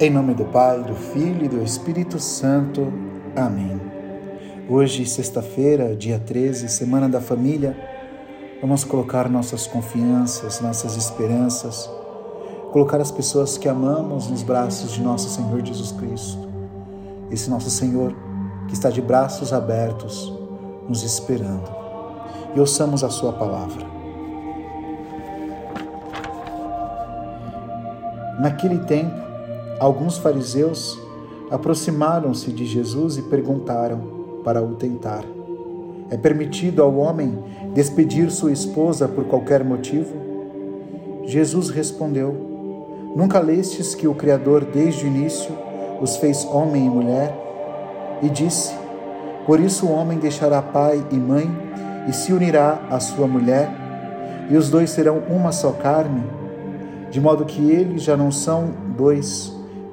Em nome do Pai, do Filho e do Espírito Santo. Amém. Hoje, sexta-feira, dia 13, Semana da Família, vamos colocar nossas confianças, nossas esperanças, colocar as pessoas que amamos nos braços de nosso Senhor Jesus Cristo. Esse nosso Senhor que está de braços abertos, nos esperando. E ouçamos a Sua palavra. Naquele tempo, Alguns fariseus aproximaram-se de Jesus e perguntaram para o tentar: É permitido ao homem despedir sua esposa por qualquer motivo? Jesus respondeu: Nunca lestes que o Criador desde o início os fez homem e mulher? E disse: Por isso o homem deixará pai e mãe e se unirá à sua mulher, e os dois serão uma só carne, de modo que eles já não são dois,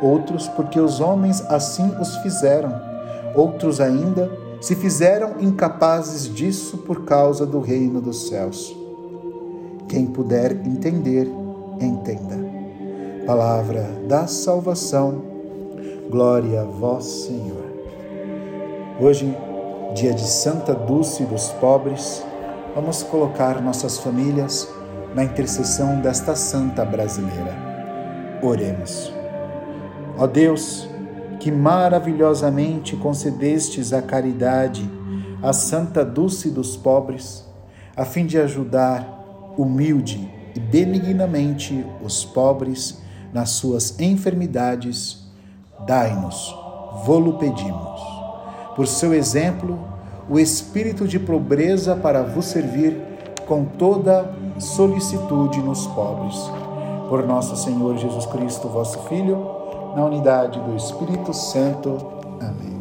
outros porque os homens assim os fizeram, outros ainda se fizeram incapazes disso por causa do reino dos céus. Quem puder entender, entenda. Palavra da salvação, glória a vós, Senhor. Hoje, dia de Santa Dulce dos pobres, vamos colocar nossas famílias na intercessão desta santa brasileira. Oremos. Ó Deus, que maravilhosamente concedestes a caridade à Santa Dulce dos pobres, a fim de ajudar humilde e benignamente os pobres nas suas enfermidades, dai-nos, vô-lo pedimos. Por seu exemplo, o espírito de pobreza para vos servir com toda solicitude nos pobres. Por nosso Senhor Jesus Cristo, vosso Filho, na unidade do Espírito Santo. Amém.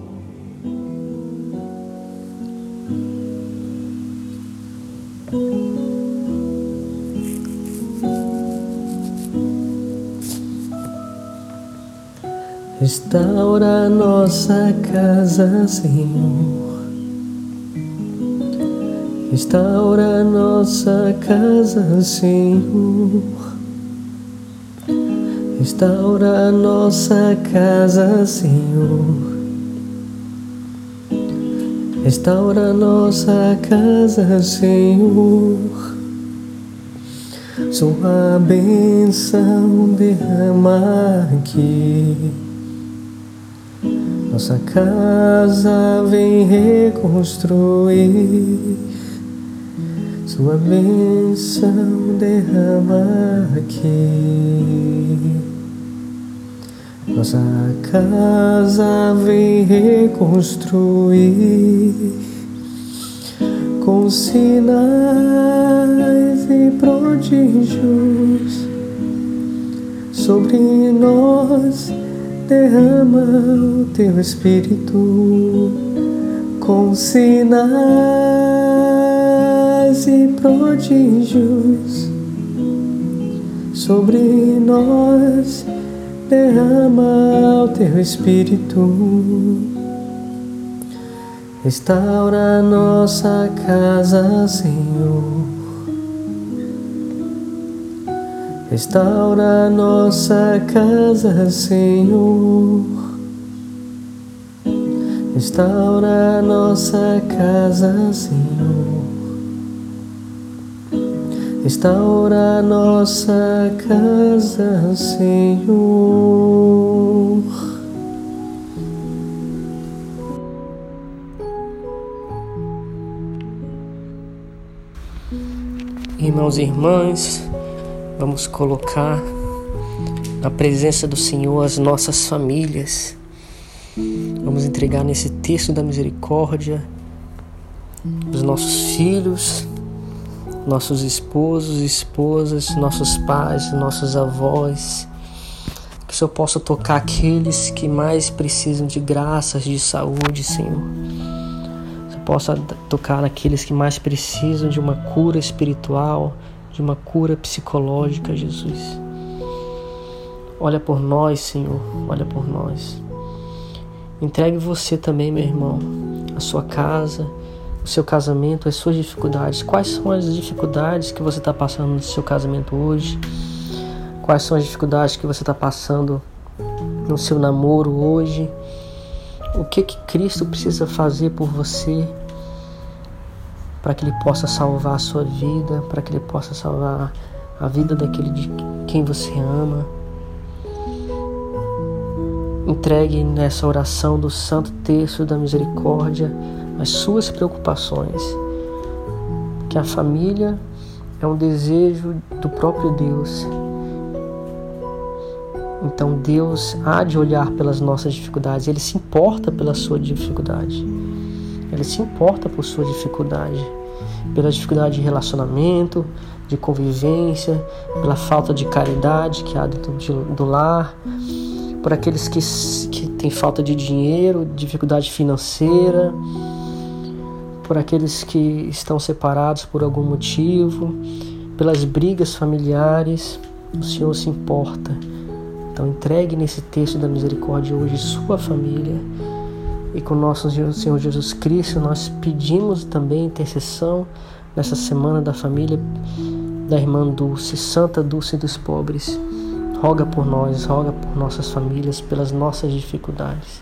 Restaura nossa casa, Senhor. Restaura nossa casa, Senhor. Restaura nossa casa, Senhor. Restaura nossa casa, Senhor. Sua bênção derrama aqui. Nossa casa vem reconstruir. Sua bênção derrama aqui. Nossa casa vem reconstruir com sinais e prodígios. Sobre nós derrama o teu Espírito com sinais e prodígios. Sobre nós derrama o teu Espírito, restaura nossa casa, Senhor. Restaura nossa casa, Senhor. Restaura nossa casa, Senhor. Restaura nossa casa, Senhor. Irmãos e irmãs, vamos colocar na presença do Senhor as nossas famílias. Vamos entregar nesse texto da misericórdia os nossos filhos, nossos esposos, esposas, nossos pais, nossos avós. Que o Senhor possa tocar aqueles que mais precisam de graças, de saúde, Senhor. Que o possa tocar aqueles que mais precisam de uma cura espiritual, de uma cura psicológica, Jesus. Olha por nós, Senhor, olha por nós. Entregue você também, meu irmão, a sua casa, seu casamento, as suas dificuldades. Quais são as dificuldades que você está passando no seu casamento hoje? Quais são as dificuldades que você está passando no seu namoro hoje? O que que Cristo precisa fazer por você para que Ele possa salvar a sua vida, para que Ele possa salvar a vida daquele de quem você ama? Entregue nessa oração do Santo Terço da Misericórdia as suas preocupações. Que a família é um desejo do próprio Deus. Então Deus há de olhar pelas nossas dificuldades, Ele se importa pela sua dificuldade. Ele se importa por sua dificuldade, pela dificuldade de relacionamento, de convivência, pela falta de caridade que há dentro do lar, por aqueles que, que têm falta de dinheiro, dificuldade financeira por aqueles que estão separados por algum motivo, pelas brigas familiares. O Senhor se importa. Então entregue nesse texto da misericórdia hoje sua família. E com nosso Senhor Jesus Cristo, nós pedimos também intercessão nessa semana da família da irmã Dulce, Santa Dulce dos Pobres. Roga por nós, roga por nossas famílias, pelas nossas dificuldades.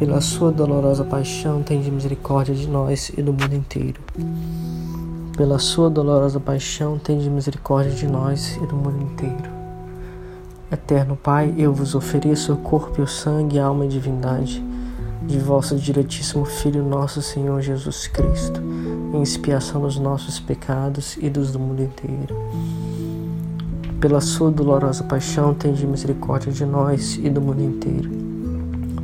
pela sua dolorosa paixão, tende misericórdia de nós e do mundo inteiro. Pela sua dolorosa paixão, tende misericórdia de nós e do mundo inteiro. Eterno Pai, eu vos ofereço o corpo e o sangue, a alma e divindade de vosso diretíssimo Filho, nosso Senhor Jesus Cristo, em expiação dos nossos pecados e dos do mundo inteiro. Pela sua dolorosa paixão, tende misericórdia de nós e do mundo inteiro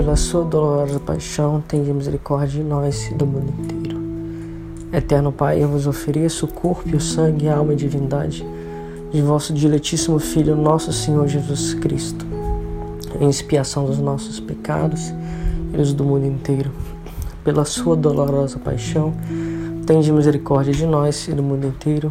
pela sua dolorosa paixão, tende misericórdia de nós e do mundo inteiro. Eterno Pai, eu vos ofereço o corpo o sangue, a alma e divindade de vosso diletíssimo Filho, nosso Senhor Jesus Cristo, em expiação dos nossos pecados e dos do mundo inteiro. Pela sua dolorosa paixão, tende misericórdia de nós e do mundo inteiro.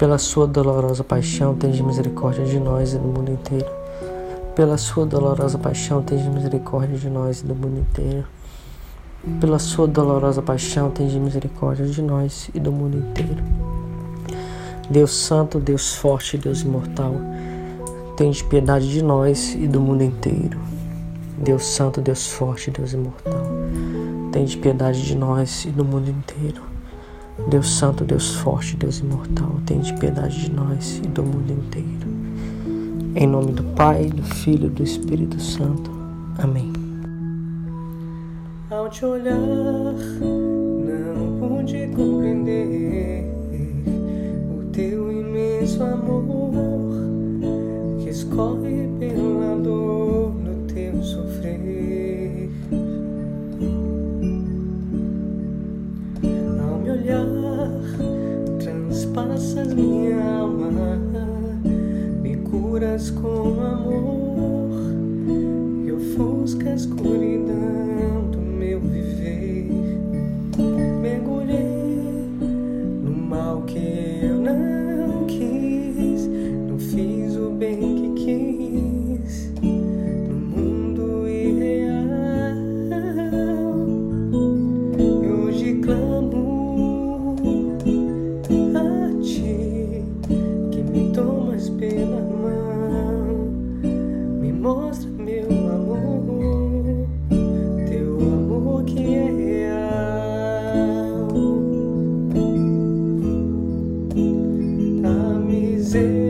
Pela sua dolorosa paixão, tende misericórdia de nós e do mundo inteiro pela sua dolorosa paixão, tenha misericórdia de nós e do mundo inteiro. Pela sua dolorosa paixão, tenha misericórdia de nós e do mundo inteiro. Deus Santo, Deus Forte, Deus Imortal, tenha piedade de nós e do mundo inteiro. Deus Santo, Deus Forte, Deus Imortal, tenha piedade de nós e do mundo inteiro. Deus Santo, Deus Forte, Deus Imortal, tenha piedade de nós e do mundo inteiro. Em nome do Pai, do Filho e do Espírito Santo. Amém. Ao te olhar, não pude compreender o teu imenso amor minha alma, me curas com amor e ofuscas escuridão. Tá A miséria.